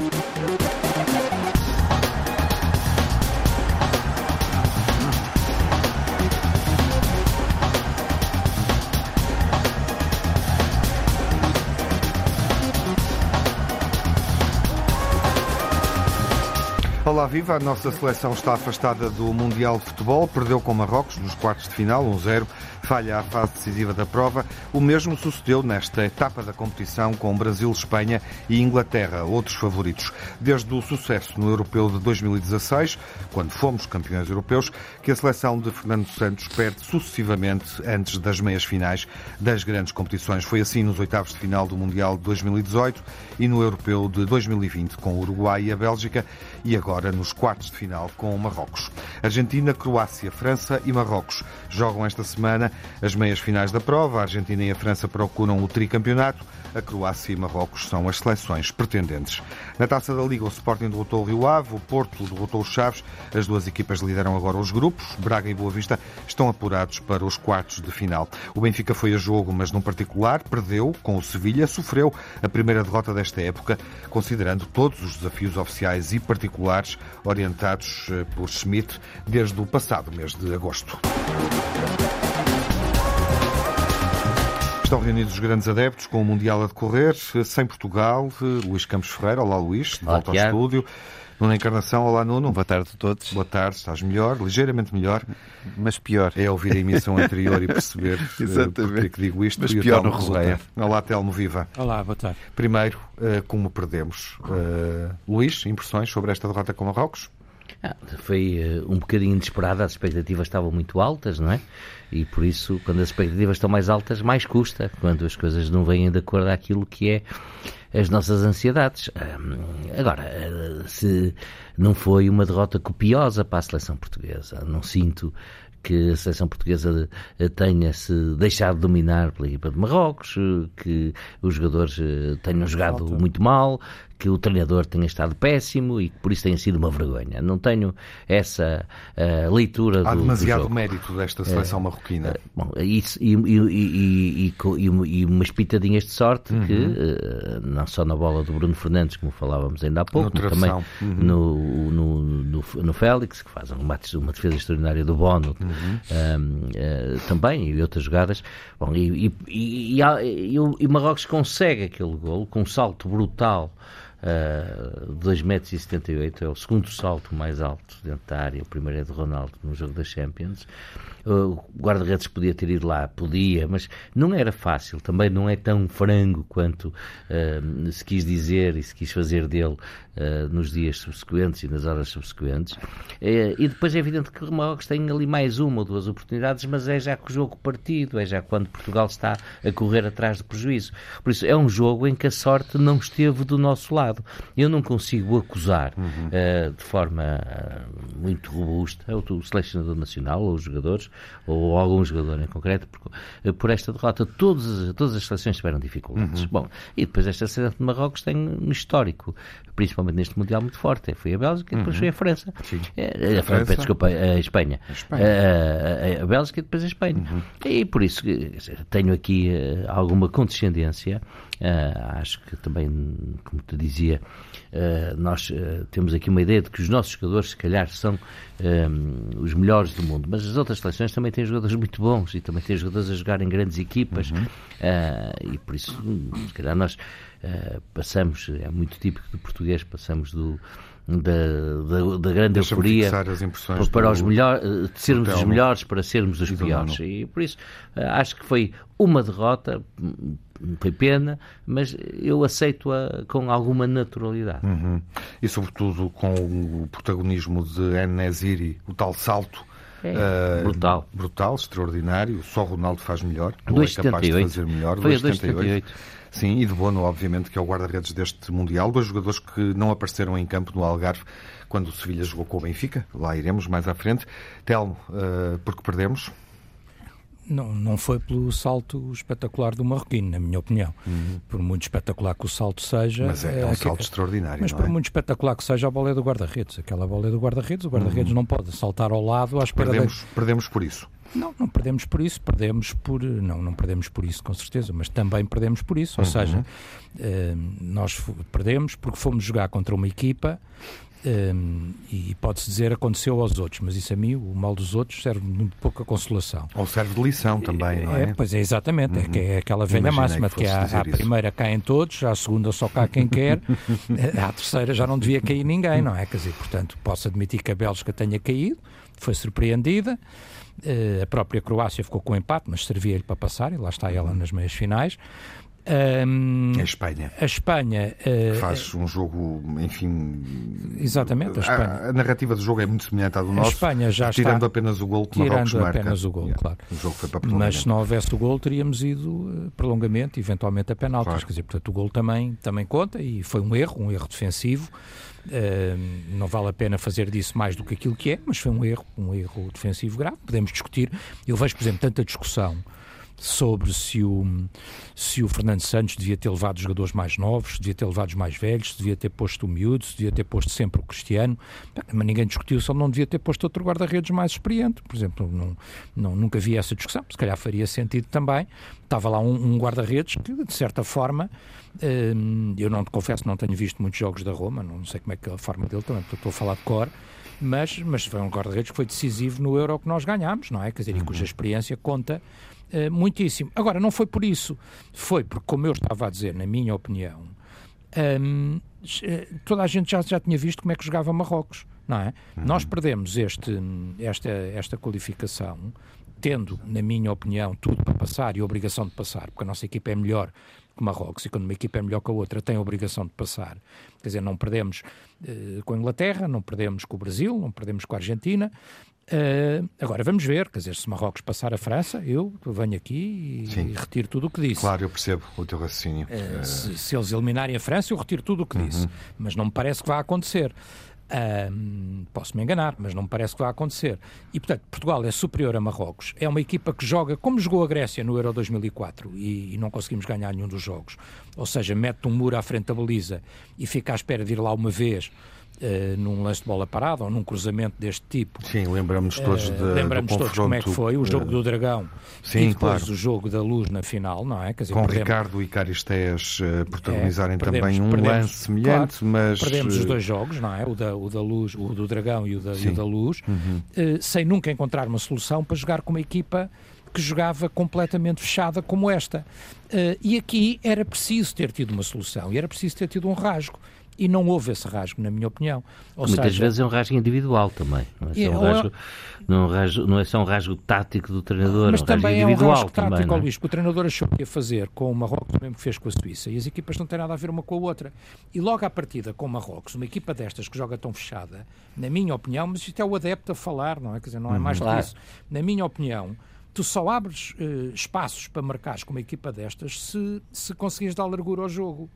Música Viva! A nossa seleção está afastada do Mundial de Futebol, perdeu com Marrocos nos quartos de final, 1-0 falha a fase decisiva da prova. O mesmo sucedeu nesta etapa da competição com Brasil, Espanha e Inglaterra, outros favoritos. Desde o sucesso no Europeu de 2016, quando fomos campeões europeus, que a seleção de Fernando Santos perde sucessivamente antes das meias finais das grandes competições. Foi assim nos oitavos de final do Mundial de 2018 e no Europeu de 2020 com o Uruguai e a Bélgica e agora nos quartos de final com Marrocos. Argentina, Croácia, França e Marrocos jogam esta semana as meias finais da prova. A Argentina e a França procuram o tricampeonato. A Croácia e Marrocos são as seleções pretendentes. Na taça da Liga, o Sporting derrotou o Rio Ave, o Porto derrotou o Chaves. As duas equipas lideram agora os grupos. Braga e Boa Vista estão apurados para os quartos de final. O Benfica foi a jogo, mas num particular perdeu com o Sevilha. Sofreu a primeira derrota desta época, considerando todos os desafios oficiais e particulares orientados eh, por Schmidt desde o passado mês de agosto. Estão reunidos os grandes adeptos com o Mundial a decorrer, sem Portugal. Luís Campos Ferreira, olá Luís, de volta ao estúdio. Nuno Encarnação, olá Nuno. Boa tarde a todos. Boa tarde, estás melhor, ligeiramente melhor. Mas pior. É ouvir a emissão anterior e perceber eh, porque é que digo isto. Mas pior no resultado. Olá Telmo Viva. Olá, boa tarde. Primeiro, eh, como perdemos? Uh, Luís, impressões sobre esta derrota com Marrocos? Ah, foi uh, um bocadinho inesperada, as expectativas estavam muito altas, não é? E por isso, quando as expectativas estão mais altas, mais custa, quando as coisas não vêm de acordo àquilo que é as nossas ansiedades. agora, uh, se não foi uma derrota copiosa para a seleção portuguesa, não sinto que a seleção portuguesa eh, tenha-se deixado dominar pela equipa de Marrocos, que os jogadores tenham jogado muito mal, que o treinador tenha estado péssimo e que por isso tenha sido uma vergonha. Não tenho essa uh, leitura Há do, demasiado do mérito desta seleção uh, marroquina. Uh, bom, isso, e, e, e, e, umas pitadinhas de sorte uhum. que, não só na bola do Bruno Fernandes, como falávamos ainda há pouco, mas também uhum. no, no, no, no, Félix, que faz uma, uma defesa extraordinária do Bono, uhum. também, e outras jogadas. Bom, e, e, e, e, Marrocos consegue aquele gol com um salto brutal uh, 2,78 m, é o segundo salto mais alto dentro da área, o primeiro é de Ronaldo no jogo da Champions. O guarda-redes podia ter ido lá, podia, mas não era fácil, também não é tão frango quanto uh, se quis dizer e se quis fazer dele nos dias subsequentes e nas horas subsequentes. Uh, e depois é evidente que o Marrocos tem ali mais uma ou duas oportunidades, mas é já com o jogo partido, é já quando Portugal está a correr atrás do prejuízo. Por isso, é um jogo em que a sorte não esteve do nosso lado. Eu não consigo acusar uhum. de forma muito robusta o selecionador nacional ou os jogadores ou algum jogador em concreto, por, eh, por esta derrota. Todas, todas as seleções tiveram dificuldades. Uhum. Bom, e depois esta seleção de Marrocos tem um histórico, principalmente neste Mundial, muito forte. Foi a Bélgica e depois uhum. foi a França. Sim. É, a, a, França. Desculpa, a Espanha. A, Espanha. A, a, Bélgica e depois a Espanha. Uhum. E por isso tenho aqui uh, alguma condescendência. Uh, acho que também, como te dizia, uh, nós temos aqui uma ideia de que os nossos jogadores, se calhar, são os melhores do mundo, mas as outras seleções também têm jogadores muito bons e também têm jogadores a jogar em grandes equipas uhum. uh, e por isso, se calhar, nós uh, passamos, é muito típico do português, passamos do. Da, da, da grande euforia para, para os melhores, eh, de sermos os melhores para sermos os piores. E por isso acho que foi uma derrota foi pena, mas eu aceito-a com alguma naturalidade. Uhum. E sobretudo com o protagonismo de Enesiri, o tal salto é, uh, brutal. Brutal, extraordinário. Só Ronaldo faz melhor. Não é capaz de fazer melhor. Foi 2,78. Sim, e de Bono, obviamente, que é o guarda-redes deste Mundial. Dois jogadores que não apareceram em campo no Algarve quando o Sevilha jogou com o Benfica. Lá iremos mais à frente. Telmo, uh, porque perdemos? Não, não foi pelo salto espetacular do Marroquino, na minha opinião. Uhum. Por muito espetacular que o salto seja. Mas é, é um salto extraordinário. Mas por é? muito espetacular que seja, a bola é do guarda-redes. Aquela bola é do guarda-redes, o guarda-redes uhum. não pode saltar ao lado à espera perdemos, de... perdemos por isso. Não, não perdemos por isso, perdemos por. Não, não perdemos por isso, com certeza, mas também perdemos por isso. Ou uhum. seja, eh, nós perdemos porque fomos jogar contra uma equipa um, e pode-se dizer aconteceu aos outros, mas isso a mim, o mal dos outros, serve muito pouca consolação. Ou serve de lição também, não é? é pois é, exatamente. Uhum. É, que é aquela velha Imaginei máxima que, que a, a primeira caem todos, à segunda só cai quem quer, à terceira já não devia cair ninguém, não é? Quer dizer, portanto, posso admitir que a Bélgica tenha caído, foi surpreendida. Uh, a própria Croácia ficou com empate, mas servia-lhe para passar, e lá está ela nas meias finais. Um, a Espanha. A Espanha. Uh, faz um jogo, enfim. Exatamente, a Espanha. A, a, narrativa do jogo é muito semelhante à do nosso. A Espanha já tirando está, apenas o gol que Tirando apenas o gol, yeah. claro. O jogo foi para Mas se não houvesse o gol, teríamos ido eh, prolongamento, eventualmente a penaltis. Claro. Quer dizer, portanto, o gol também, também conta e foi um erro, um erro defensivo. Uh, não vale a pena fazer disso mais do que aquilo que é, mas foi um erro, um erro defensivo grave. Podemos discutir. Eu vejo, por exemplo, tanta discussão sobre se o, se o Fernando Santos devia ter levado os jogadores mais novos, devia ter levado os mais velhos, devia ter posto o miúdo, se devia ter posto sempre o Cristiano, mas ninguém discutiu se ele não devia ter posto outro guarda-redes mais experiente. Por exemplo, não, não, nunca vi essa discussão, se calhar faria sentido também. Estava lá um, um guarda-redes que, de certa forma, hum, eu não te confesso, não tenho visto muitos jogos da Roma, não sei como é que é a forma dele também, estou a falar de cor, mas, mas foi um guarda-redes que foi decisivo no Euro que nós ganhámos, não é? Quer dizer, uhum. e cuja experiência conta uh, muitíssimo. Agora, não foi por isso, foi porque, como eu estava a dizer, na minha opinião, um, eh, toda a gente já, já tinha visto como é que jogava Marrocos, não é? Uhum. Nós perdemos este, esta, esta qualificação tendo, na minha opinião, tudo para passar e a obrigação de passar, porque a nossa equipa é melhor que Marrocos, e quando uma equipa é melhor que a outra, tem a obrigação de passar. Quer dizer, não perdemos uh, com a Inglaterra, não perdemos com o Brasil, não perdemos com a Argentina. Uh, agora vamos ver, quer dizer, se Marrocos passar a França, eu venho aqui e, e retiro tudo o que disse. Claro, eu percebo o teu raciocínio. Uh, se, se, eles eliminarem a França, eu retiro tudo o que uhum. disse, mas não me parece que vá acontecer. Um, posso me enganar, mas não me parece que vai acontecer. E, portanto, Portugal é superior a Marrocos. É uma equipa que joga como jogou a Grécia no Euro 2004 e, e não conseguimos ganhar nenhum dos jogos. Ou seja, mete um muro à frente da baliza e fica à espera de ir lá uma vez Uh, num lance de bola parada ou num cruzamento deste tipo. Sim, lembramos todos uh, de, Lembramos todos como é que foi o jogo uh, do Dragão sim, e depois claro. o jogo da Luz na final, não é? Dizer, Com perdemos, Ricardo e Caristés protagonizarem é, perdemos, também um perdemos, lance semelhante, claro, mas... Perdemos os dois jogos, não é? O da, o da Luz, o do Dragão e o da, e o da Luz, uhum. sem nunca encontrar uma solução para jogar com uma equipa que jogava completamente fechada como esta. Uh, e aqui era preciso ter tido uma solução, e era preciso ter tido um rasgo e não houve esse rasgo, na minha opinião. Ou Muitas seja, vezes é um rasgo individual também. Não é, só um é- rasgo, não, é rasgo, não é só um rasgo tático do treinador, mas é um também é um rasgo tático, também, é? Luís, que o treinador achou que ia fazer com o Marrocos, mesmo que fez com a Suíça, e as equipas não têm nada a ver uma com a outra. E logo à partida com o Marrocos, uma equipa destas que joga tão fechada, na minha opinião, mas isto é o adepto a falar, não é? Quer dizer, não é mais uhum, claro. que isso. Na minha opinião, tu só abres uh, espaços para marcares com uma equipa destas se, se conseguires dar largura ao jogo.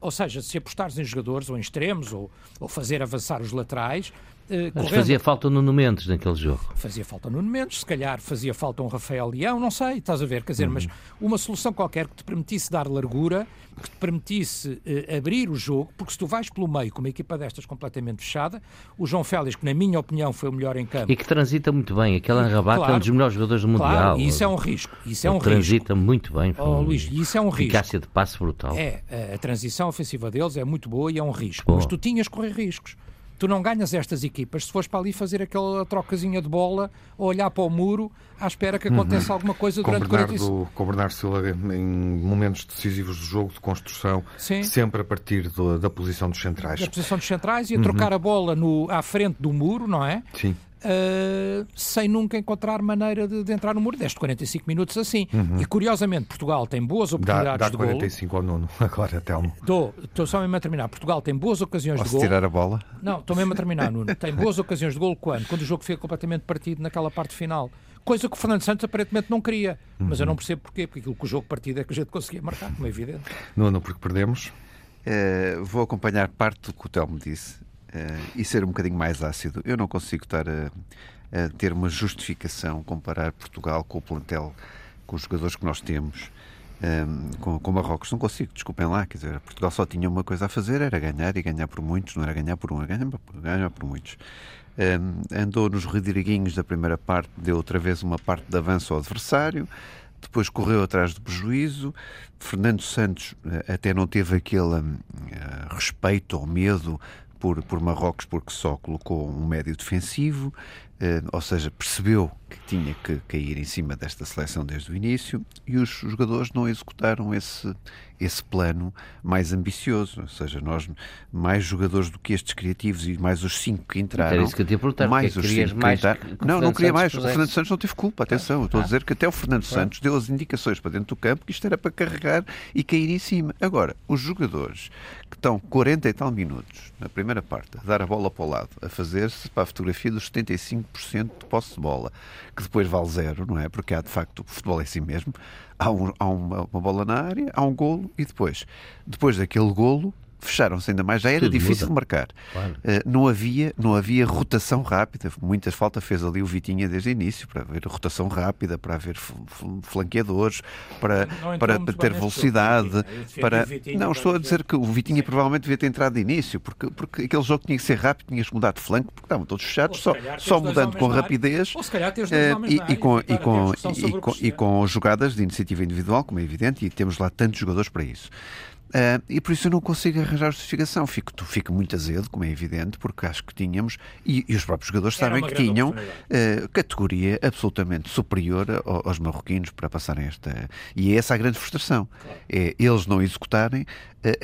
Ou seja, se apostares em jogadores ou em extremos ou, ou fazer avançar os laterais. Eh, Mas fazia falta Nuno Mendes naquele jogo. Fazia falta Nuno Mendes, se calhar fazia falta um Rafael Leão, não sei, estás a ver, quer dizer, uhum. mas uma solução qualquer que te permitisse dar largura que te permitisse uh, abrir o jogo, porque se tu vais pelo meio com uma equipa destas completamente fechada, o João Félix, que na minha opinião foi o melhor em campo. E que transita muito bem, aquele Anrabat claro, é um dos melhores jogadores do Mundial. Claro, e isso é um risco. Isso é um transita risco. muito bem. Oh, Luís, isso é um risco. Eficácia de passe brutal. É, a transição ofensiva deles é muito boa e é um risco. Boa. Mas tu tinhas que correr riscos. Tu não ganhas estas equipas se fores para ali fazer aquela trocazinha de bola ou olhar para o muro à espera que aconteça uhum. alguma coisa durante com Bernardo, 45... Com Bernardo Silva em momentos decisivos do jogo de construção, Sim. sempre a partir do, da posição dos centrais. Da posição dos centrais e a uhum. trocar a bola no, à frente do muro, não é? Sim uh, sem nunca encontrar maneira de, de, entrar no muro. Deste 45 minutos assim. Uhum. E curiosamente, Portugal tem boas oportunidades dá, dá de gol. 45 ao nono, agora, Telmo. Estou só mesmo a terminar. Portugal tem boas ocasiões Posso de gol. tirar a bola? Não, estou mesmo a terminar, Nuno. Tem boas ocasiões de gol quando? Quando o jogo fica completamente partido naquela parte final. Coisa que o Fernando Santos aparentemente não queria. Mas eu não percebo porquê. Porque aquilo que o jogo partido é que a gente conseguia marcar, como é evidente. Nuno, porque perdemos? Uh, vou acompanhar parte do que o Telmo disse e ser um bocadinho mais ácido. Eu não consigo estar a, a ter uma justificação comparar Portugal com o plantel, com os jogadores que nós temos. Um, com, com Marrocos. Não consigo, desculpem lá. Quer dizer, Portugal só tinha uma coisa a fazer, era ganhar e ganhar por muitos, não era ganhar por um, era ganhar, ganhar por muitos. Um, andou nos rediriguinhos da primeira parte, deu outra vez uma parte de avanço ao adversário, depois correu atrás do prejuízo. Fernando Santos uh, até não teve aquele uh, respeito ou medo por, por Marrocos porque só colocou um médio defensivo, uh, ou seja, percebeu que tinha que cair em cima desta seleção desde o início e os jogadores não executaram esse, esse plano mais ambicioso. Ou seja, nós, mais jogadores do que estes criativos e mais os cinco que entraram. Era isso que eu perguntar, mais os cinco mais que entraram. Que não, não queria mais. O Fernando Santos não teve culpa, atenção. Ah, estou ah, a dizer que até o Fernando Santos deu as indicações para dentro do campo que isto era para carregar e cair em cima. Agora, os jogadores que estão 40 e tal minutos na primeira parte a dar a bola para o lado, a fazer-se para a fotografia dos 75% de posse de bola que depois vale zero, não é? Porque há de facto o futebol é assim mesmo. Há, um, há uma, uma, bola na área, há um golo e depois, depois daquele golo, fecharam-se ainda mais, já era Tudo difícil muda. marcar. Claro. Uh, não, havia, não havia rotação rápida, muitas faltas fez ali o Vitinha desde o início, para haver rotação rápida, para haver flanqueadores, para, para, para ter velocidade. Para... Não, estou a dizer que o Vitinha Sim. provavelmente devia ter entrado de início, porque, porque aquele jogo tinha que ser rápido, tinha que mudar de flanco, porque estavam todos fechados, só, só mudando com rapidez uh, e, e, com, e, com, e, com, e com jogadas de iniciativa individual, como é evidente, e temos lá tantos jogadores para isso. Uh, e por isso eu não consigo arranjar justificação. Fico, fico muito azedo, como é evidente, porque acho que tínhamos, e, e os próprios jogadores sabem que tinham uh, categoria absolutamente superior aos marroquinos para passarem esta. E é essa a grande frustração. Claro. É eles não executarem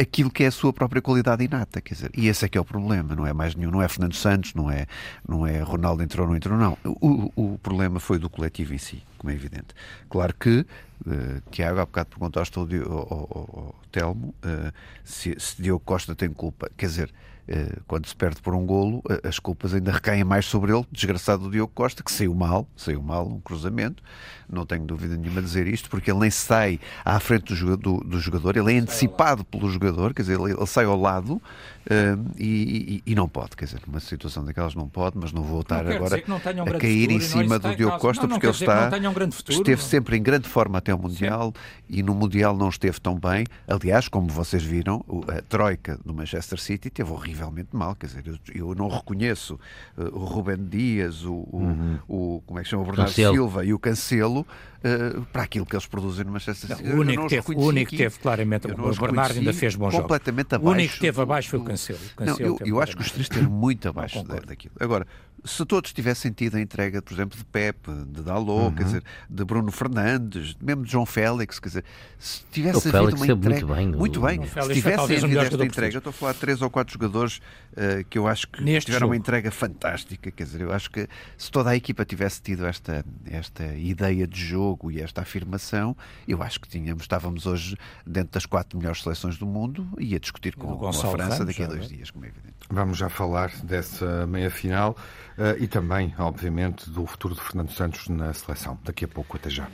aquilo que é a sua própria qualidade inata. Quer dizer, e esse é que é o problema, não é mais nenhum, não é Fernando Santos, não é, não é Ronaldo entrou ou não entrou, não. O, o problema foi do coletivo em si, como é evidente. Claro que Uh, Tiago, há bocado perguntaste ao, ao, ao, ao Telmo uh, se, se Diogo Costa tem culpa. Quer dizer, uh, quando se perde por um golo, as culpas ainda recaem mais sobre ele, desgraçado do Diogo Costa, que saiu mal, saiu mal um cruzamento, não tenho dúvida nenhuma de dizer isto, porque ele nem sai à frente do jogador, do, do jogador ele é antecipado pelo jogador, quer dizer, ele, ele sai ao lado uh, e, e, e, não pode, quer dizer, numa situação daquelas não pode, mas não vou estar agora um a cair em cima do Diogo Costa, não, não porque ele está, um futuro, esteve sempre em grande forma até o Mundial Sim. e no Mundial não esteve tão bem. Aliás, como vocês viram, a troika do Manchester City teve horrivelmente mal, quer dizer, eu, eu não reconheço uh, o Ruben Dias, o, uhum. o, o, como é que chama, o Bernardo Cancelo. Silva e o Cancelo uh, para aquilo que eles produzem no Manchester City. O único, teve, o único que teve claramente, o Bernardo ainda fez bons completamente jogos. Abaixo, o único que teve abaixo foi o Cancelo. O Cancelo não, eu, eu acho que os três estiveram muito abaixo daquilo. Agora, se todos tivessem tido a entrega, por exemplo, de Pepe, de Dalot, uhum. quer dizer, de Bruno Fernandes, mesmo de João Félix, quer dizer, se tivesse o havido uma entrega. Muito bem, muito bem. se tivesse havido esta entrega, eu estou a falar de três ou quatro jogadores uh, que eu acho que Neste tiveram jogo. uma entrega fantástica, quer dizer, eu acho que se toda a equipa tivesse tido esta, esta ideia de jogo e esta afirmação, eu acho que tínhamos, estávamos hoje dentro das quatro melhores seleções do mundo e a discutir com, com a França Ramos, daqui a dois dias, como é evidente. Vamos já falar dessa meia final. Uh, e também, obviamente, do futuro de Fernando Santos na seleção. Daqui a pouco, até já.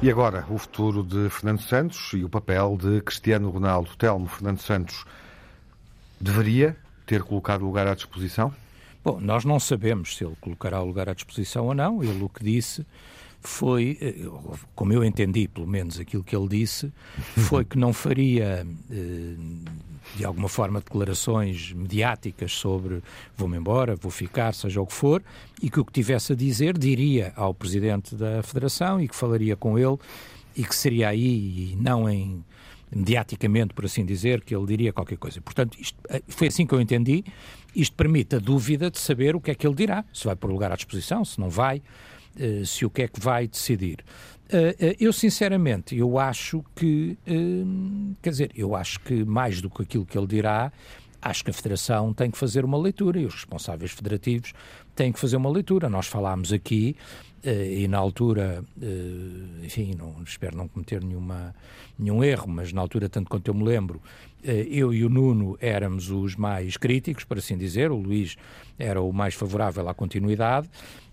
E agora, o futuro de Fernando Santos e o papel de Cristiano Ronaldo. Telmo, Fernando Santos deveria ter colocado o lugar à disposição? Bom, nós não sabemos se ele colocará o lugar à disposição ou não. Ele o que disse foi, eh, como eu entendi, pelo menos aquilo que ele disse, foi que não faria eh, de alguma forma declarações mediáticas sobre vou-me embora, vou ficar, seja o que for, e que o que tivesse a dizer diria ao presidente da Federação e que falaria com ele e que seria aí e não em mediaticamente, por assim dizer, que ele diria qualquer coisa. Portanto, isto, eh, foi assim que eu entendi. Isto permite a dúvida de saber o que é que ele dirá, se vai pôr lugar à disposição, se não vai, se o que é que vai decidir. Eh, eh, eu, sinceramente, eu acho que, quer dizer, eu acho que mais do que aquilo que ele dirá, acho que a Federação tem que fazer uma leitura e os responsáveis federativos têm que fazer uma leitura. Nós falámos aqui eh, e na altura, eh, enfim, não, espero não cometer nenhuma, nenhum erro, mas na altura, tanto quanto eu me lembro, eh, eu e o Nuno éramos os mais críticos, por assim dizer, o Luís era o mais favorável à continuidade,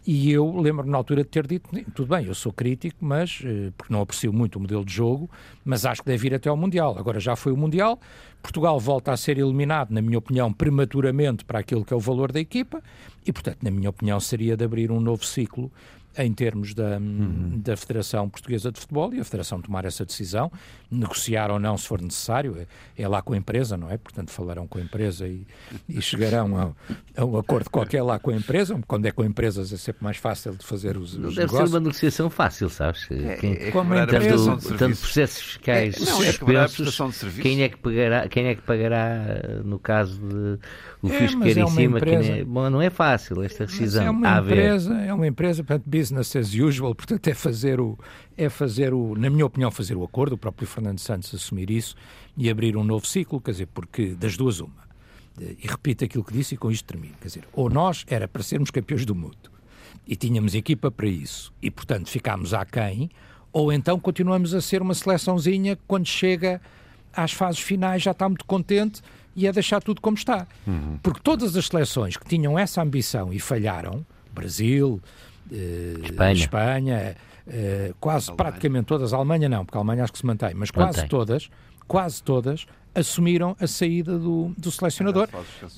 e eu lembro-me na altura de ter dito, tudo bem, eu sou crítico, mas porque não aprecio muito o modelo de jogo, mas acho que deve ir até ao Mundial. Agora já foi o Mundial, Portugal volta a ser eliminado, na minha opinião, prematuramente para aquilo que é o valor da equipa, e portanto, na minha opinião, seria de abrir um novo ciclo em termos da, uhum. da Federação Portuguesa de Futebol e a Federação tomar essa decisão, negociar ou não se for necessário, é, é lá com a empresa, não é? Portanto, falarão com a empresa e, e chegarão a, a, um acordo qualquer lá com a empresa. Quando é com empresas é sempre mais fácil de fazer os, os Deve negócios. ser uma negociação fácil, sabes? É, quem, é como a tanto, tanto processos fiscais é, não, é suspensos, é quem é que pagará, quem é que pagará no caso de o é, fisco é em cima, empresa, é, bom, não é fácil esta decisão. é uma empresa, é uma empresa, portanto, business as usual, portanto, é fazer o, é fazer o, na minha opinião, fazer o acordo, o próprio Fernando Santos assumir isso e abrir um novo ciclo, quer dizer, porque das duas uma. E repito aquilo que disse e com isto termino, quer dizer, ou nós era para sermos campeões do mundo e tínhamos equipa para isso e, portanto, ficámos aquém, ou então continuamos a ser uma seleçãozinha que quando chega às fases finais já está muito contente e é deixar tudo como está. Uhum. Porque todas as seleções que tinham essa ambição e falharam, Brasil, Espanha, Espanha eh, quase Alemanha. praticamente todas, a Alemanha não, porque a Alemanha acho que se mantém, mas quase mantém. todas, quase todas assumiram a saída do, do selecionador.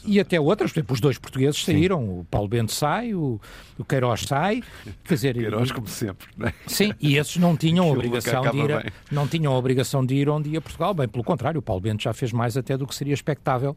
E até outras, por exemplo, os dois portugueses saíram, Sim. o Paulo Bento sai, o, o Queiroz sai. Quer dizer, Queiroz, e, como sempre, não é? Sim, e esses não tinham obrigação de ir a, não tinham a obrigação de ir onde ia Portugal. Bem, pelo contrário, o Paulo Bento já fez mais até do que seria expectável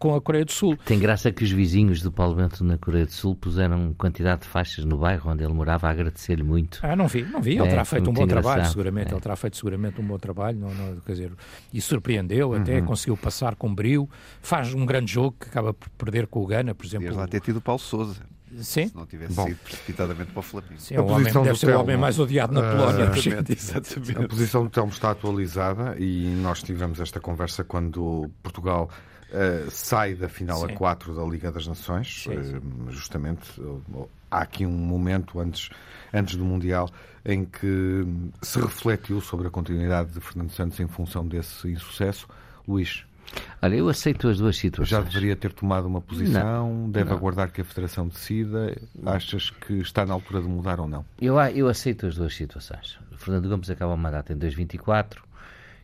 com a Coreia do Sul. Tem graça que os vizinhos do Paulo Bento na Coreia do Sul puseram quantidade de faixas no bairro onde ele morava a agradecer-lhe muito. Ah, não vi, não vi. Ele é, terá feito um bom engraçado. trabalho, seguramente. É. Ele terá feito seguramente um bom trabalho, não, não, quer dizer, e surpreendeu até, uhum. conseguiu passar com brilho, faz um grande jogo que acaba por perder com o Gana, por exemplo. Podias lá ter tido o Paulo Souza. Sim. Se não tivesse Bom. sido precipitadamente para o Flamengo. Sim, é o homem, deve ser o homem mais odiado na Polónia. Uh, exatamente, exatamente. A posição do Telmo está atualizada e nós tivemos esta conversa quando Portugal uh, sai da final sim. a 4 da Liga das Nações. Uh, justamente, há aqui um momento antes, antes do Mundial em que se refletiu sobre a continuidade de Fernando Santos em função desse insucesso. Luís, Olha, eu aceito as duas situações. Já deveria ter tomado uma posição? Não, deve não. aguardar que a Federação decida? Achas que está na altura de mudar ou não? Eu, eu aceito as duas situações. O Fernando Gomes acaba o mandato em 2024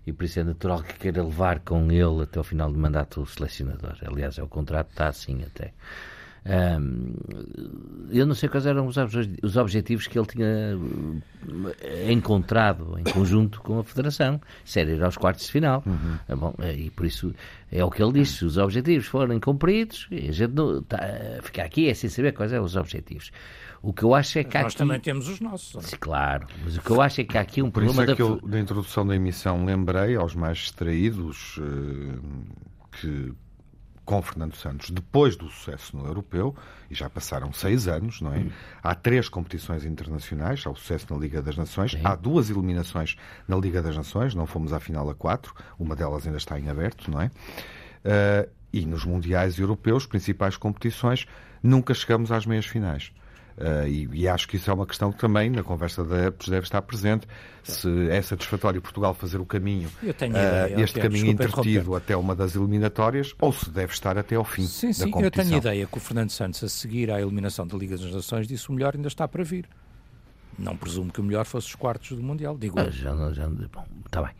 e por isso é natural que queira levar com ele até o final do mandato o selecionador. Aliás, é o contrato está assim até. Um, eu não sei quais eram os, os objetivos que ele tinha eh, encontrado em conjunto com a Federação. Se era ir aos quartos de final. Uhum. É bom, eh, e por isso é o que ele disse. Os objetivos forem cumpridos, e a gente não, tá, fica aqui é sem saber quais são os objetivos. O que eu acho é que Nós aqui... também temos os nossos. Sim, claro, mas o que eu acho é que há aqui um Por problema... Por isso é que da... eu, na introdução da emissão, lembrei aos mais distraídos uh, que com Fernando Santos, depois do sucesso no europeu, e já passaram seis anos, não é? Há três competições internacionais, há o sucesso na Liga das Nações, há duas eliminações na Liga das Nações, não fomos à final a quatro, uma delas ainda está em aberto, não é? Uh, e nos mundiais europeus, principais competições, nunca chegamos às meias finais. Uh, e, e, acho que isso é uma questão que também na conversa da EPS deve estar presente. Se é satisfatório Portugal fazer o caminho, uh, ideia, este caminho invertido até uma das eliminatórias, ou se deve estar até ao fim sim, da sim, competição. Eu tenho a ideia que o Fernando Santos, a seguir à eliminação da Liga das Nações, disse o melhor ainda está para vir. Não presumo que o melhor fosse os quartos do Mundial, digo ah, já, já, Bom, está bem.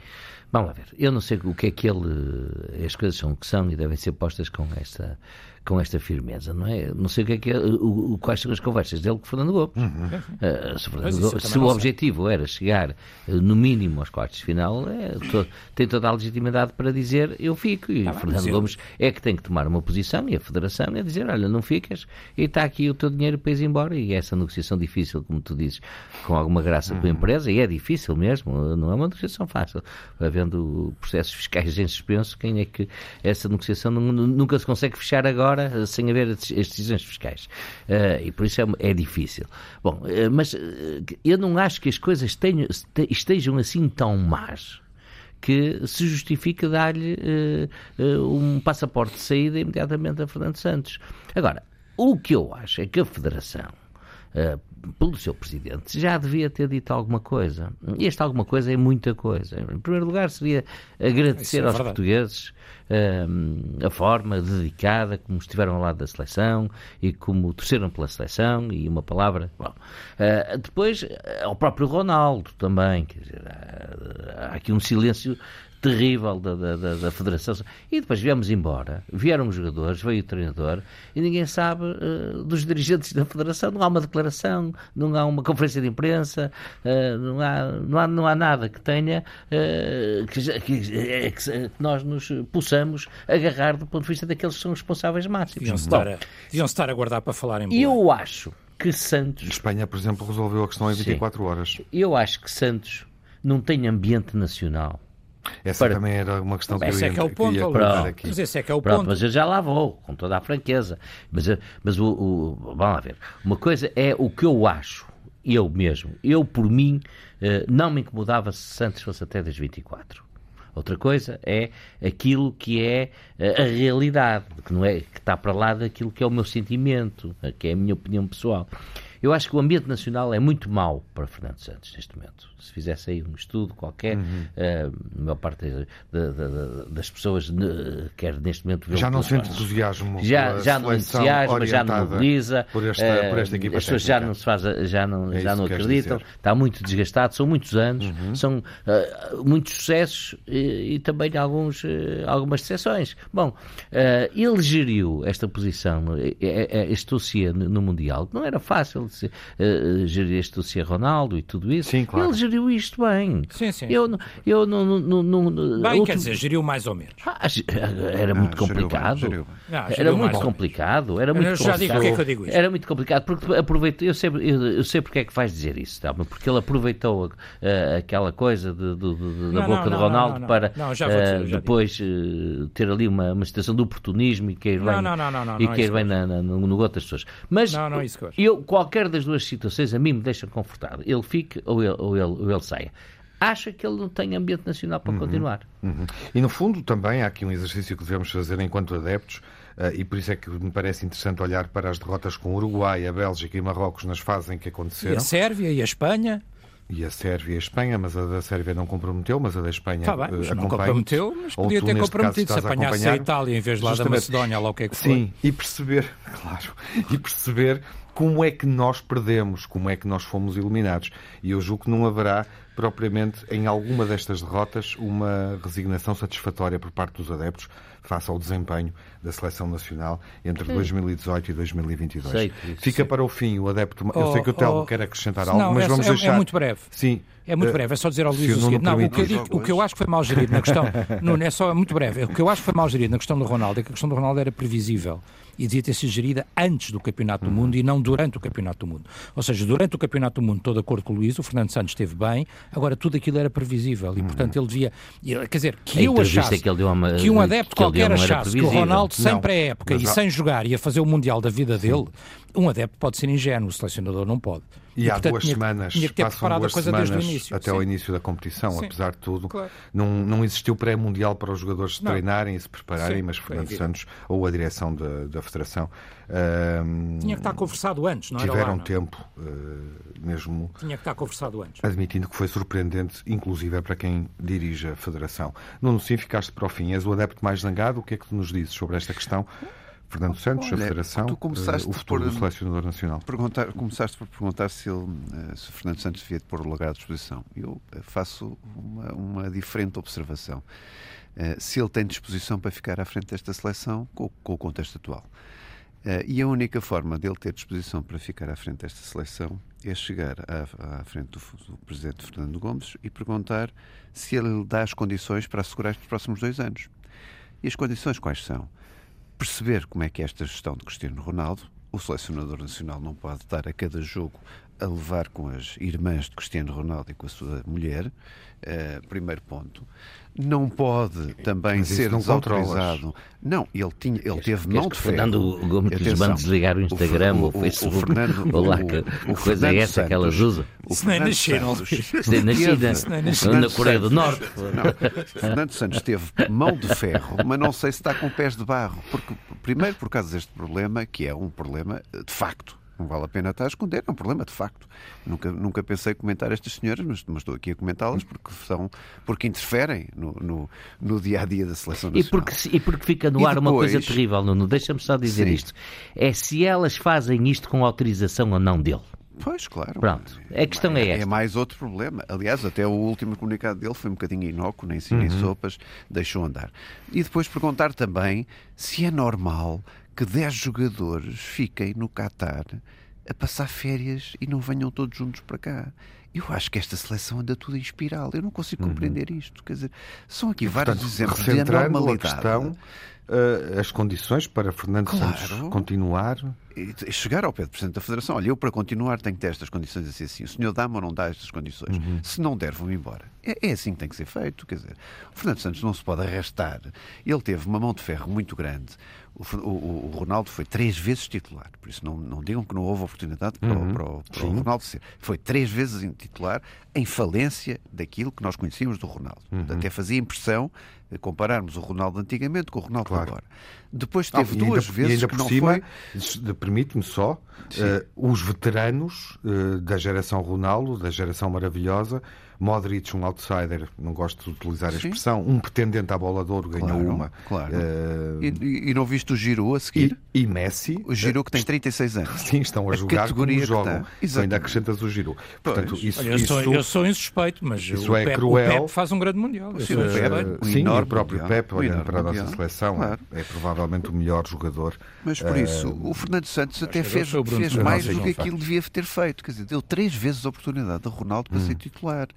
Vamos lá ver. Eu não sei o que é que ele. As coisas são o que são e devem ser postas com esta com esta firmeza, não é? Não sei o que é que é, o, o, quais são as conversas dele com Fernando Gomes. Uhum. Uh, se, Fernando Gomes, se o objetivo era chegar uh, no mínimo aos quartos de final, é, to, tem toda a legitimidade para dizer eu fico. E tá Fernando Gomes é que tem que tomar uma posição e a Federação é dizer olha, não ficas e está aqui o teu dinheiro para ir embora. E essa negociação difícil, como tu dizes, com alguma graça uhum. com a uhum. empresa, e é difícil mesmo, não é uma negociação fácil. Havendo processos fiscais em suspenso, quem é que essa negociação nunca se consegue fechar agora fora sem haver as decisões fiscais. Uh, e por isso é, é difícil. Bom, uh, mas uh, eu não acho que as coisas tenham, estejam assim tão más que se justifica dar-lhe um passaporte de saída imediatamente a Fernando Santos. Agora, o que eu acho é que a Federação, pelo seu presidente, já devia ter dito alguma coisa. E esta alguma coisa é muita coisa. Em primeiro lugar, seria agradecer é aos portugueses uh, a forma dedicada como estiveram ao lado da seleção e como torceram pela seleção e uma palavra. Bom, uh, depois, ao próprio Ronaldo também. Quer dizer, há, há aqui um silêncio terrível da, da, da, da, Federação. E depois viemos embora, vieram os jogadores, veio o treinador e ninguém sabe uh, dos dirigentes da Federação. Não há uma declaração, não há uma conferência de imprensa, uh, não, há, não, há, não há nada que tenha uh, que, que, que, nós nos possamos agarrar do ponto de vista daqueles que são responsáveis máximos. Deviam estar, a, deviam estar a guardar para falar em Eu acho que Santos. Espanha, por exemplo, resolveu a questão em 24 Sim. horas. Eu acho que Santos não tem ambiente nacional essa para... também era uma questão que eu ia, é que é o ponto, ia Pronto, aqui. Mas esse é que é o Pronto, ponto. Mas eu já lá vou, com toda a franqueza. Mas, mas o, o, vamos lá ver. Uma coisa é o que eu acho, eu mesmo. Eu, por mim, eh, não me incomodava se Santos fosse até das 24. Outra coisa é aquilo que é eh, a realidade, que não é que está para lá daquilo que é o meu sentimento, que é a minha opinião pessoal. Eu acho que o ambiente nacional é muito mau para Fernando Santos neste momento. Se fizesse aí um estudo qualquer, uhum. uh, a maior parte de, de, de, das pessoas uh, quer neste momento ver Já não sente entusiasmo. Já, já não entusiasma, já não mobiliza. Por esta, por esta equipa as pessoas já não se faz, já não, é já não acreditam. Está muito desgastado, são muitos anos, uhum. são uh, muitos sucessos e, e também alguns, algumas decepções. Bom, ele geriu esta posição, este dossiê no Mundial, não era fácil uh, gerir este dossiê Ronaldo e tudo isso. Sim, claro. Ele geriu isto bem. Sim, sim. Eu, eu não. não, não, bem, último... quer dizer, geriu mais ou menos. Ah, era muito ah, complicado. Geriu bem, geriu bem. era muito complicado. Era muito eu já digo porque é que eu digo isto. Era muito complicado, porque aproveitou. Eu sei, eu, eu sei porque é que vais dizer isso, tá? porque ele aproveitou uh, aquela coisa de, de, de, da não, boca não, do Ronaldo não, para uh, depois uh, ter ali uma, uma situação de oportunismo e cair bem, e cair bem na, na, no, no gosto das pessoas. Mas eu, qualquer das duas situações a mim me deixam confortável. Ele fique ou ele, ou ele, ou ele saia acha que ele não tem ambiente nacional para uhum, continuar. Uhum. E no fundo também há aqui um exercício que devemos fazer enquanto adeptos, uh, e por isso é que me parece interessante olhar para as derrotas com o Uruguai, a Bélgica e Marrocos nas fases em que aconteceram. E a Sérvia e a Espanha. E a Sérvia e a Espanha, mas a da Sérvia não comprometeu, mas a da Espanha tá bem, mas não comprometeu, mas podia ter comprometido se apanhasse a, a Itália em vez de lá da Macedónia, lá o que é que foi. Sim, e perceber, claro, e perceber como é que nós perdemos, como é que nós fomos eliminados. E eu julgo que não haverá propriamente em alguma destas derrotas uma resignação satisfatória por parte dos adeptos face ao desempenho da seleção nacional entre 2018 e 2022. Sei, Fica para o fim o adepto. Eu sei que o Telmo oh, quer acrescentar algo, mas é, vamos é, deixar. É muito breve. Sim. É muito breve, é só dizer ao Luís o seguinte. Não, o que, eu digo, o que eu acho que foi mal gerido na questão. não, é só muito breve. O que eu acho que foi mal gerido na questão do Ronaldo é que a questão do Ronaldo era previsível e devia ter sido gerida antes do Campeonato do Mundo e não durante o Campeonato do Mundo. Ou seja, durante o Campeonato do Mundo, estou de acordo com o Luís, o Fernando Santos esteve bem, agora tudo aquilo era previsível e, portanto, ele devia. Quer dizer, que eu achasse que, uma, que, um adepto que qualquer achasse que o Ronaldo, sem pré-época e sem jogar, ia fazer o Mundial da vida dele, um adepto pode ser ingênuo, o selecionador não pode. E, e há portanto, duas tinha, semanas, tinha que ter passam duas semanas início, até ao início da competição, sim. apesar de tudo. Claro. Não, não existiu pré-mundial para os jogadores se treinarem e se prepararem, sim, mas Fernando Santos ou a direção da, da Federação uh, tinha que estar conversado antes, não tiveram lá, não? tempo uh, mesmo. Tinha que estar conversado antes. Admitindo que foi surpreendente, inclusive é para quem dirige a Federação. Nuno, sim, ficaste para o fim. És o adepto mais zangado. O que é que tu nos dizes sobre esta questão? Fernando Santos, Olha, a Federação, uh, o futuro por, do selecionador nacional. Perguntar, começaste por perguntar se, ele, uh, se Fernando Santos devia pôr o legado à disposição. Eu uh, faço uma, uma, diferente observação. se ele tem disposição para ficar à frente desta seleção com, com o contexto atual. e a única forma dele ter disposição para ficar à frente desta seleção é chegar à, à frente do, do, Presidente Fernando Gomes e perguntar se ele dá as condições para assegurar estes próximos dois anos. E as condições quais são? Perceber como é que é esta gestão de Cristiano Ronaldo. O selecionador nacional não pode dar a cada jogo a levar com as irmãs de Cristiano Ronaldo e com a sua mulher, uh, primeiro ponto. Não pode também ser não desautorizado. Não, ele, tinha, ele teve mão de ferro. Fernando Gomes lhes manda desligar o Instagram, o, o, o Facebook, o, Fernando, o, lá, que, o, o coisa é essa Santos, que elas usam. Se nem nasceram. Se nem nascida. Na Coreia do Norte. Não, Fernando Santos teve mão de ferro, mas não sei se está com pés de barro. Porque, primeiro, por causa deste problema, que é um problema de facto não vale a pena estar a esconder, é um problema de facto. Nunca, nunca pensei comentar estas senhoras, mas, mas estou aqui a comentá-las porque, são, porque interferem no, no, no, dia a dia da seleção nacional. E porque, e porque fica no e ar depois... uma coisa terrível, Nuno, deixa-me só dizer Sim. isto: é se elas fazem isto com autorização ou não dele. Pois, claro. Pronto, a questão é, é esta. É mais outro problema. Aliás, até o último comunicado dele foi um bocadinho inócuo, nem sim nem uhum. sopas, deixou andar. E depois perguntar também se é normal que 10 jogadores fiquem no Qatar a passar férias e não venham todos juntos para cá. Eu acho que esta seleção anda tudo em espiral. Eu não consigo uhum. compreender uhum. isto. Quer dizer, são aqui vários Portanto, exemplos de anormalidade. A questão, uh, as condições para Fernando claro. Santos continuar chegar ao pé do Presidente da Federação, olha, eu para continuar tenho que ter estas condições assim, assim. O senhor dá-me ou não dá estas condições? Uhum. Se não der, vou-me embora. É, é, assim que tem que ser feito. Quer dizer, o Fernando Santos não se pode arrastar. Ele teve uma mão de ferro muito grande. O, o, o Ronaldo foi três vezes titular, por isso não, não digam que não houve oportunidade para, uhum. para, o, para o, Ronaldo ser. Foi três vezes em titular em falência daquilo que nós conhecíamos do Ronaldo. Uhum. Até fazia impressão compararmos o Ronaldo antigamente com o Ronaldo claro. agora. Depois teve ah, duas ainda, vezes ainda que não cima, foi... permite-me só, uh, os veteranos uh, da geração Ronaldo, da geração maravilhosa, Modric, um outsider, não gosto de utilizar a expressão, Sim. um pretendente à bola de ouro, ganhou claro, uma. Claro. Uh, e, e, não viste o Giroud a seguir? E, e Messi. O Giroud que tem 36 anos. Sim, estão a, a jogar como jogam. Ainda acrescentas o Giroud. Portanto, isso, Olha, eu, isso, sou, eu sou insuspeito, mas isso o, é Pepe, cruel. o Pepe faz um grande Mundial. Sim, o, Pepe, sim, o próprio mundial. Pepe, olhando para a nossa mundial. seleção, claro. é provavelmente o melhor jogador. Mas por isso, uh, o Fernando Santos até fez, fez mais do que aquilo devia ter feito. Quer dizer, deu três vezes a oportunidade a Ronaldo para hum. ser titular.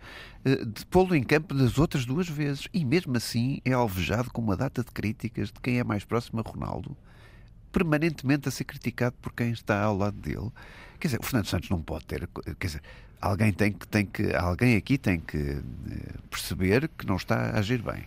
Eh, de pô-lo em campo das outras duas vezes. E mesmo assim é alvejado com uma data de críticas de quem é mais próximo a Ronaldo, permanentemente a ser criticado por quem está ao lado dele. Quer dizer, o Fernando Santos não pode ter. Quer dizer, alguém, tem que, tem que, alguém aqui tem que eh, perceber que não está a agir bem.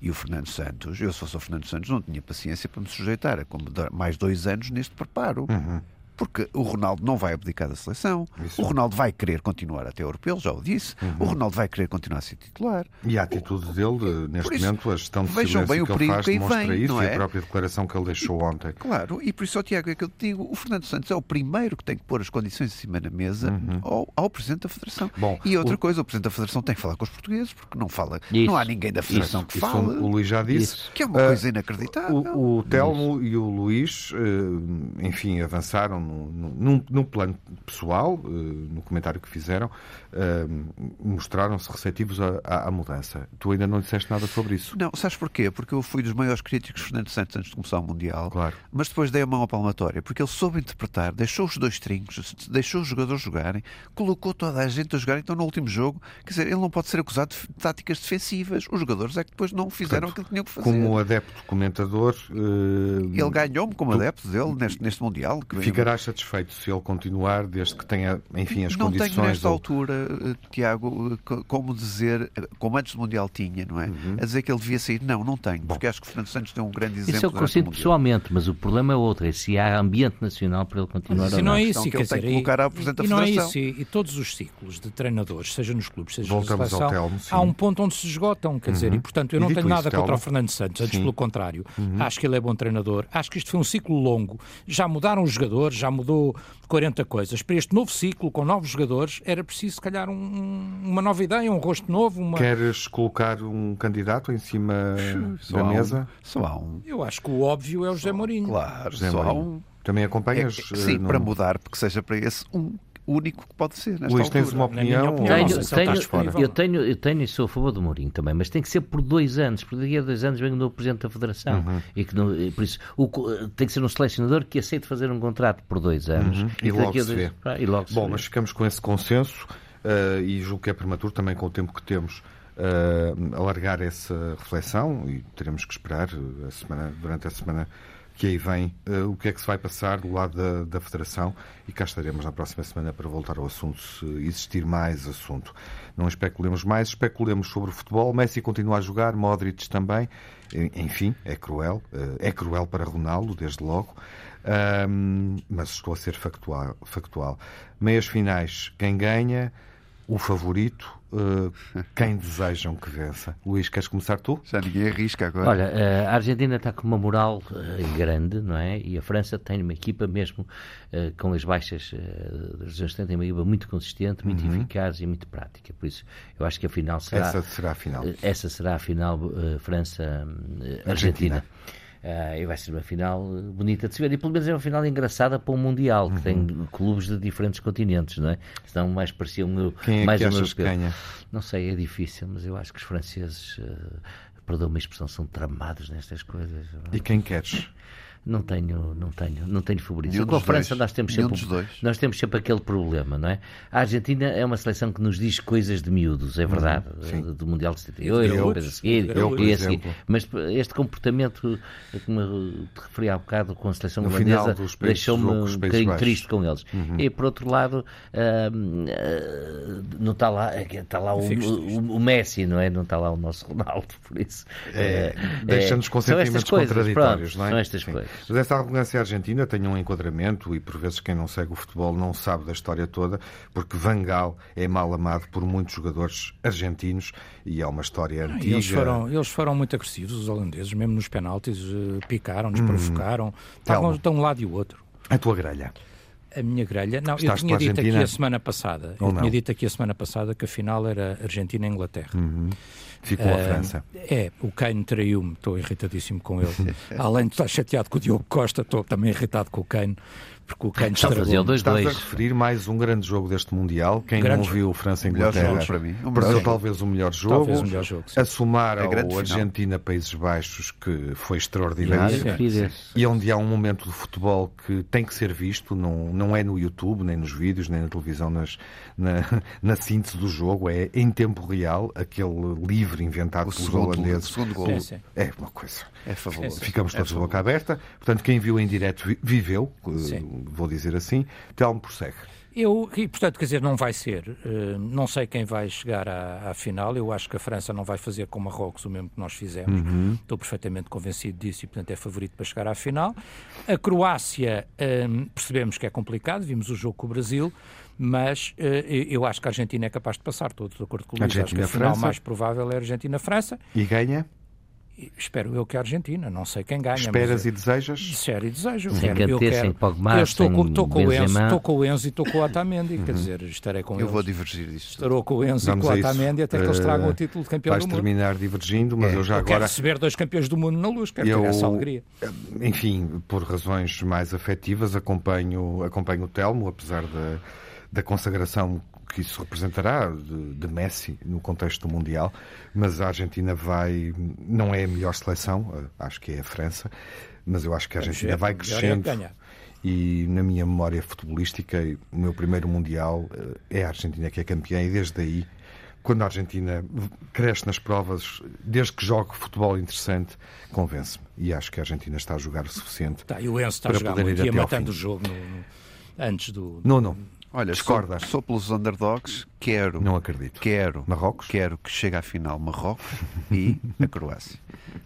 E o Fernando Santos, eu se fosse o Fernando Santos, não tinha paciência para me sujeitar a mais dois anos neste preparo. Uhum porque o Ronaldo não vai abdicar da seleção, Isso. o Ronaldo vai querer continuar até europeu, já o disse, uhum. o Ronaldo vai querer continuar a ser titular. E a atitude dele, neste isso, momento, a gestão de silêncio bem que ele faz que demonstra vem, isso é? e a é? própria declaração que ele deixou ontem. Claro, e por isso, Tiago, é que eu te digo, o Fernando Santos é o primeiro que tem que pôr as condições em cima da mesa uhum. ao, ao, Presidente da Federação. Bom, e outra o... coisa, o Presidente da Federação tem que falar com os portugueses, porque não fala, isso. não há ninguém da Federação isso. que fale. o Luís já disse. Que é uma uh, coisa inacreditável. O, o Telmo e o Luís, uh, enfim, avançaram num no plano pessoal, eh, no comentário que fizeram, eh, mostraram-se receptivos à, à, mudança. Tu ainda não disseste nada sobre isso. Não, sabes porquê? Porque eu fui dos maiores críticos de Fernando Santos antes de começar o Mundial, claro. mas depois dei a mão à palmatória, porque ele soube interpretar, deixou os dois trincos, deixou os jogadores jogarem, colocou toda a gente a jogar, então no último jogo, quer dizer, ele não pode ser acusado de táticas defensivas. Os jogadores é que depois não fizeram Portanto, aquilo que tinham que fazer. Como adepto comentador... Uh... Ele ganhou-me como adepto dele neste, neste Mundial. Que Ficarás satisfeito se ele continuar, desde que tenha, enfim, as não condições... Não tenho nesta altura, eh, Tiago, eh, como dizer, como antes do Mundial tinha, não é? Uhum. A dizer que ele devia sair. Não, não tenho, Bom. porque acho que o Fernando Santos tem um grande exemplo. Isso eu consigo pessoalmente, mas o problema é outro, é se há ambiente nacional para ele continuar mas, ou não. não é isso, que ele dizer, tem que colocar à. E não é isso, e, e, todos os ciclos de treinadores, seja nos clubes, seja Voltamos na seleção, Telmo, há um ponto onde se esgotam, quer uhum. dizer, e portanto eu não tenho nada contra o Fernando Santos, antes sim. pelo contrário. Uhum. Acho que ele é bom treinador, acho que isto foi um ciclo longo, já mudaram os jogadores, já mudou 40 coisas. Para este novo ciclo, com novos jogadores, era preciso, se calhar, um, uma nova ideia, um rosto novo. Uma... Queres colocar um candidato em cima só da mesa? Um, só há um. Eu acho que o óbvio é o José Mourinho. Claro, José só Mourinho. um. Também acompanhas? É, sim, no... para mudar, porque seja para esse um único que pode ser. Nesta Luís, tens uma opinião? opinião tenho, tenho, eu, tenho, eu tenho e sou a favor do Mourinho também, mas tem que ser por dois anos, porque daqui a dois anos vem o novo Presidente da Federação. Uhum. E que não, por isso, o, tem que ser um selecionador que aceite fazer um contrato por dois anos. Uhum. E, e, logo se vê. Ah, e logo Bom, mas ficamos com esse consenso uh, e julgo que é prematuro também com o tempo que temos. Uh, alargar essa reflexão e teremos que esperar a semana, durante a semana que aí vem, uh, o que é que se vai passar do lado da, da Federação e cá estaremos na próxima semana para voltar ao assunto, se existir mais assunto. Não especulemos mais, especulemos sobre o futebol. Messi continua a jogar, Modric também. Enfim, é cruel. Uh, é cruel para Ronaldo, desde logo. Um, mas estou a ser factual. factual. Meias finais, quem ganha? O favorito, uh, quem desejam que vença? Luís, queres começar tu? Já ninguém arrisca agora. Olha, eh, a Argentina está com uma moral uh, grande, não é? E a França tem uma equipa mesmo uh, com as baixas uh, das tem uma equipa muito consistente, muito uhum. eficaz e muito prática. Por isso, eu acho que a final será. Essa será a final. essa será a final França-Argentina. Argentina. Uh, e vai ser uma final bonita de se ver. E pelo menos é uma final engraçada para o Mundial, que uhum. tem clubes de diferentes continentes, não é? Senão mais parecia um Quem é mais que achas que ganha? Não sei, é difícil, mas eu acho que os franceses, uh, perdão uma expressão, são tramados nestas coisas. E quem queres? Não tenho, não tenho, não tenho favoritos. Com a França nós temos sempre nós temos sempre aquele problema, não é? A Argentina é uma seleção que nos diz coisas de miúdos, é verdade, uhum, do Mundial de 78, eu, depois a seguir, eu, e a seguir. Mas este comportamento que me referi há bocado com a seleção holandesa deixou-me um bocadinho triste com eles. Uhum. E por outro lado, uh, uh, não está lá, está lá o, o, o, Messi, não é? Não está lá o nosso Ronaldo, por isso. É, uh, Deixa-nos com sentimentos contraditórios, pronto, não é? São estas Sim. coisas. Mas essa arrogância argentina tem um enquadramento e por vezes quem não segue o futebol não sabe da história toda, porque Van Gaal é mal amado por muitos jogadores argentinos e é uma história ah, antiga. Eles foram, eles foram muito agressivos, os holandeses, mesmo nos penaltis, eh, picaram-nos, hum. provocaram, estavam de um lado e o outro. A tua grelha? A minha grelha, não, Estás eu tinha dito aqui a semana passada, eu tinha dito aqui a semana passada que a final era Argentina-Inglaterra. Uhum. Ficou uh, a França. É, o Kane traiu-me, estou irritadíssimo com ele. Além de estar chateado com o Diogo Costa, estou também irritado com o Kane porque o Kane estragou. Fazer dois, Estás dois. a referir mais um grande jogo deste Mundial. Quem grande não viu França-Inglaterra para mim. Um talvez o melhor jogo. Talvez o melhor jogo sim. a somar ao Argentina-Países Baixos, que foi extraordinário. E onde há um momento de futebol que tem que ser visto, não, não é no YouTube, nem nos vídeos, nem na televisão, nas, na, na síntese do jogo, é em tempo real, aquele livre inventado o pelos holandeses. É uma coisa. É fabuloso. Ficamos todos é de boca aberta. Portanto, quem viu em direto viveu. Sim vou dizer assim. Telmo prossegue. Eu, e portanto, quer dizer, não vai ser. Uh, não sei quem vai chegar à, à, final. Eu acho que a França não vai fazer com Marrocos o mesmo que nós fizemos. Uhum. Estou perfeitamente convencido disso e, portanto, é favorito para chegar à final. A Croácia, uh, percebemos que é complicado, vimos o jogo com o Brasil, mas uh, eu acho que a Argentina é capaz de passar, todos de acordo com o Luís. Acho que a final mais provável é a Argentina-França. E ganha? Espero eu que a Argentina, não sei quem ganha. Esperas e desejas? Espero e desejo. Sem quero, eu quero. Eu estou, com, estou com o Enzo, estou com o Enzo e estou com o Otamendi, uhum. quer dizer, estarei com eu eles. Vou divergir disso. Estarei com o Enzo Vamos e com o Otamendi até que eles tragam uh, o título de campeão do mundo. Vais terminar divergindo, mas é. eu já eu agora... quero receber dois campeões do mundo na luz, quero eu, ter essa alegria. Enfim, por razões mais afetivas, acompanho, acompanho o Telmo, apesar da, da consagração que isso representará de, de, Messi no contexto mundial, mas a Argentina vai, não é a melhor seleção, eh, acho que é a França, mas eu acho que a Argentina vai crescendo. E na minha memória futebolística, o meu primeiro mundial eh, é a Argentina que é campeã, e desde aí quando a Argentina cresce nas provas, desde que joga futebol interessante, convence-me. E acho que a Argentina está a jogar o suficiente. Tá, e o Enzo está a jogar muito, ia matando o jogo no, no, antes do. Não, não. Olha, Discorda. Sou, sou pelos underdogs, quero. Não acredito. Quero. Marrocos? Quero que chegue à final Marrocos e a Croácia.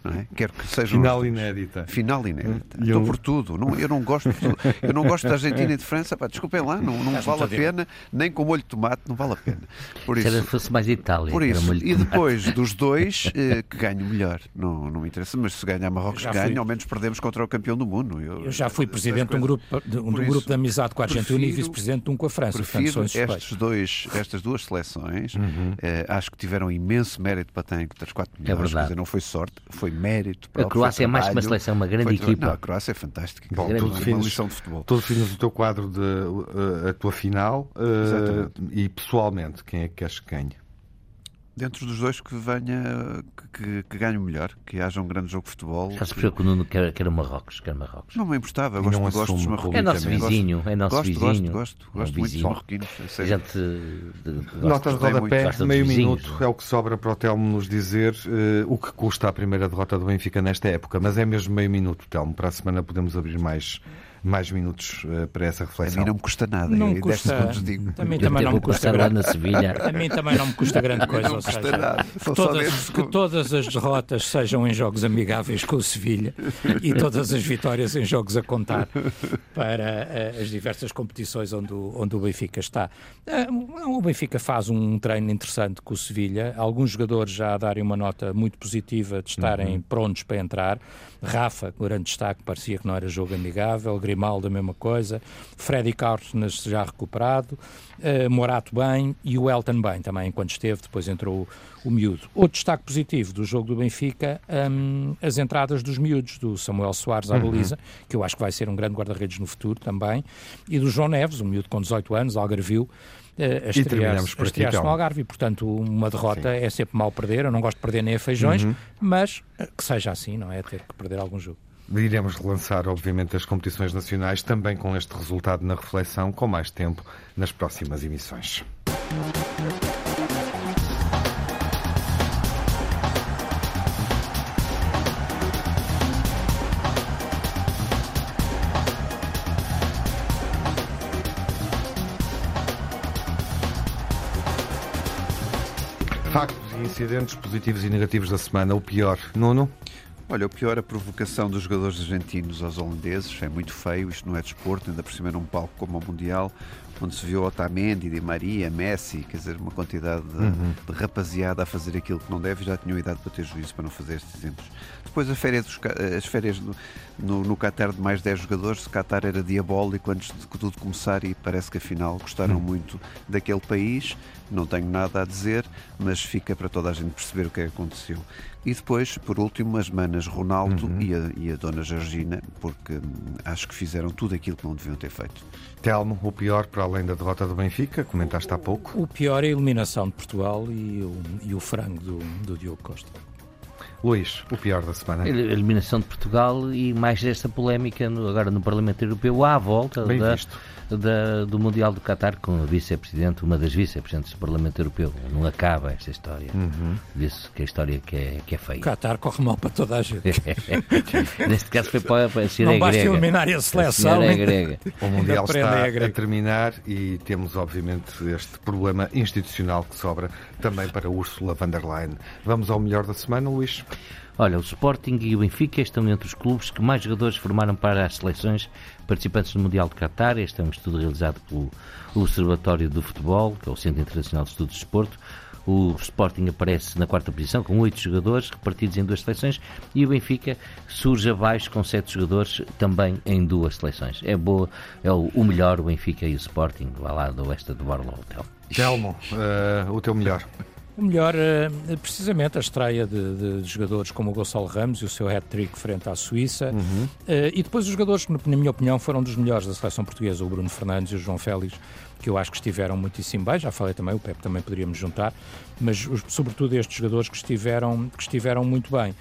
Não é? Quero que seja final inédita. Final inédita. Eu... Estou por tudo. Não, eu não gosto de tudo. Eu não gosto da Argentina e de França. Pá, desculpem lá, não, não vale a pena, nem com molho de tomate, não vale a pena. Por isso, Se fosse mais Itália. Por isso. E depois dos dois, eh, que ganho melhor. Não, não me interessa, mas se ganhar Marrocos, ganho, fui... ao menos perdemos contra o campeão do mundo. Eu, eu já fui presidente de um grupo de, um, de, um grupo de amizade com a Argentina prefiro, e vice-presidente de um com a França. Prefiro estes dois, estas duas seleções, uhum. eh, acho que tiveram imenso mérito para terem das quatro melhores. É verdade. Dizer, não foi sorte, foi mérito. A Croácia é mais que uma seleção, uma grande equipa. Não, a Croácia é fantástica. Bom, tu defines, uma lição de futebol. Tu defines o teu quadro de uh, a tua final uh, e pessoalmente, quem é que queres que ganhe? Dentro dos dois que venha, que, que ganhe melhor, que haja um grande jogo de futebol. Já se percebeu que o Nuno quer, quer Marrocos, quer Marrocos. Não me importava, gosto, não gosto dos marroquinos. É nosso vizinho, é nosso gosto, vizinho. Gosto, gosto, gosto é muito dos marroquinos. Gente, Nota de rodapé, meio minuto é o que sobra para o Telmo nos dizer uh, o que custa a primeira derrota do Benfica nesta época, mas é mesmo meio minuto, Telmo. Para a semana podemos abrir mais mais minutos uh, para essa reflexão. A mim não me custa nada. Não me custa. Digo. Também, também não me custa grande. Na Sevilha. A mim também não me custa grande coisa. Não custa seja, nada. Que todas, que todas as derrotas sejam em jogos amigáveis com o Sevilha e todas as vitórias em jogos a contar para uh, as diversas competições onde o, onde o Benfica está. Uh, o Benfica faz um treino interessante com o Sevilha. Alguns jogadores já a darem uma nota muito positiva de estarem uhum. prontos para entrar. Rafa, grande destaque, parecia que não era jogo amigável. Grimaldo, a mesma coisa. Freddy Carlos já recuperado. Uh, Morato bem e o Elton bem também, enquanto esteve. Depois entrou o, o miúdo. Outro destaque positivo do jogo do Benfica, um, as entradas dos miúdos, do Samuel Soares à uhum. baliza, que eu acho que vai ser um grande guarda-redes no futuro também, e do João Neves, um miúdo com 18 anos, Algarvio, a estrear-se no Algarve. E, portanto, uma derrota Sim. é sempre mal perder. Eu não gosto de perder nem a feijões, uhum. mas eh, que seja assim, não é? Ter que perder algum jogo. Iremos relançar, obviamente, as competições nacionais, também com este resultado na reflexão, com mais tempo nas próximas emissões. incidentes positivos e negativos da semana. O pior, Nuno? Olha, o pior, a provocação dos jogadores argentinos aos holandeses. É muito feio, isto não é desporto, ainda por cima num palco como o Mundial, onde se viu Otamendi, Di Maria, Messi, quer dizer, uma quantidade de, uhum. de rapaziada a fazer aquilo que não deve, já tinham idade para ter juízo para não fazer estes exemplos. Depois as férias, dos, as férias no, no, no Qatar de mais 10 jogadores, o Qatar era diabólico antes de tudo começar e parece que afinal gostaram uhum. muito daquele país não tenho nada a dizer, mas fica para toda a gente perceber o que é aconteceu. E depois, por último, as manas Ronaldo uhum. e, a, e, a, dona Georgina, porque hum, acho que fizeram tudo aquilo que não deviam ter feito. Telmo, o pior, para além da derrota do Benfica, comentaste há pouco. O pior é a eliminação de Portugal e o, e o frango do, do Diogo Costa. Luís, o pior da semana. A eliminação de Portugal e mais esta polémica no, agora no Parlamento Europeu à volta da, da, do Mundial do Qatar com a vice-presidente, uma das vice-presidentes do Parlamento Europeu. Não acaba esta história. Uhum. Disse que a história que é, que é feia. O Qatar corre mal para toda a gente. Neste caso foi para, para a Não basta grega. eliminar a seleção. A é grega. O Mundial está a terminar e temos, obviamente, este problema institucional que sobra também para Ursula von der Leyen. Vamos ao melhor da semana, Luís? Olha, o Sporting e o Benfica estão entre os clubes que mais jogadores formaram para as seleções participantes do Mundial de Qatar. Este é um estudo realizado pelo Observatório do Futebol, que é o Centro Internacional de Estudos de Desporto. O Sporting aparece na quarta posição com oito jogadores repartidos em duas seleções e o Benfica surge abaixo com sete jogadores também em duas seleções. É boa, é o, o melhor o Benfica e o Sporting, vai lá do oeste do Barlow Hotel. Telmo, uh, o teu melhor. O melhor, eh, precisamente, a estreia de, de, jogadores como o Gonçalo Ramos e o seu hat-trick frente à Suíça. Uhum. Eh, e depois os jogadores que, na minha opinião, foram dos melhores da seleção portuguesa, o Bruno Fernandes e o João Félix, que eu acho que estiveram muitíssimo bem. Já falei também, o Pepe também poderíamos juntar, mas sobretudo estes jogadores que estiveram, que estiveram muito bem.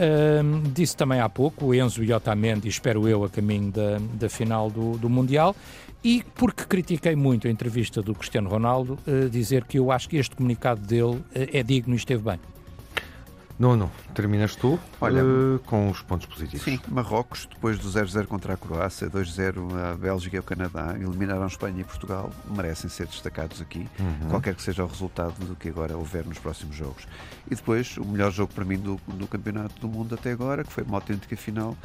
Uh, disse também há pouco, o Enzo e Otamendi, espero eu, a caminho da, da final do, do Mundial. E porque critiquei muito a entrevista do Cristiano Ronaldo, uh, dizer que eu acho que este comunicado dele uh, é digno e esteve bem. Nuno, terminas tu Olha, uh, com os pontos positivos. Sim, Marrocos, depois do 0-0 contra a Croácia, 2-0 a Bélgica e o Canadá, eliminaram Espanha e Portugal, merecem ser destacados aqui, uhum. qualquer que seja o resultado do que agora houver nos próximos jogos. E depois, o melhor jogo para mim do, do Campeonato do Mundo até agora, que foi uma autêntica final,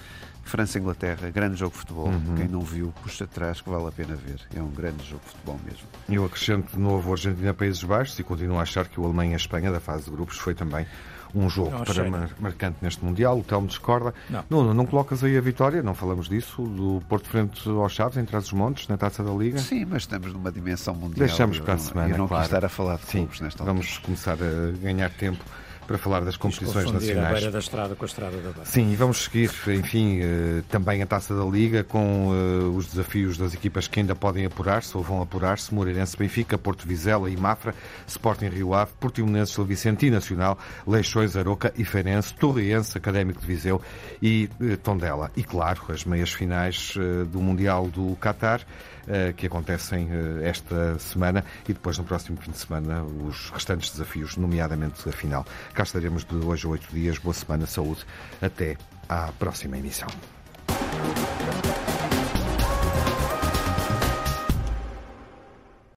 França-Inglaterra, grande jogo de futebol. Uhum. Quem não viu, puxa atrás, que vale a pena ver. É um grande jogo de futebol mesmo. Eu acrescento de novo Argentina-Países Baixos e continuo a achar que o Alemanha-Espanha da fase de grupos foi também um jogo para mar, marcante neste Mundial. O Telmo discorda. Não. Nuno, não colocas aí a vitória, não falamos disso, do Porto Frente aos Chaves, em Trás-os-Montes, na Taça da Liga? Sim, mas estamos numa dimensão mundial. Deixamos para a semana, Eu não claro. estar a falar de clubes nesta Vamos começar a ganhar tempo para falar das competições nacionais. A beira da estrada com a estrada da beira. Sim, e vamos seguir, enfim, eh, também a taça da Liga com uh, os desafios das equipas que ainda podem apurar-se ou vão apurar-se: Moreirense, Benfica, Porto Vizela e Mafra, Sporting Rio Ave, Portimonense, Gil Vicente Nacional, Leixões, Aroca e Feirense, Torreense, Académico de Viseu e uh, Tondela. E claro, as meias finais uh, do Mundial do Qatar. Eh, que acontecem eh, esta semana e depois no próximo fim de semana os restantes desafios, nomeadamente a final. Cá estaremos de hoje a oito dias. Boa semana, saúde. Até à próxima emissão.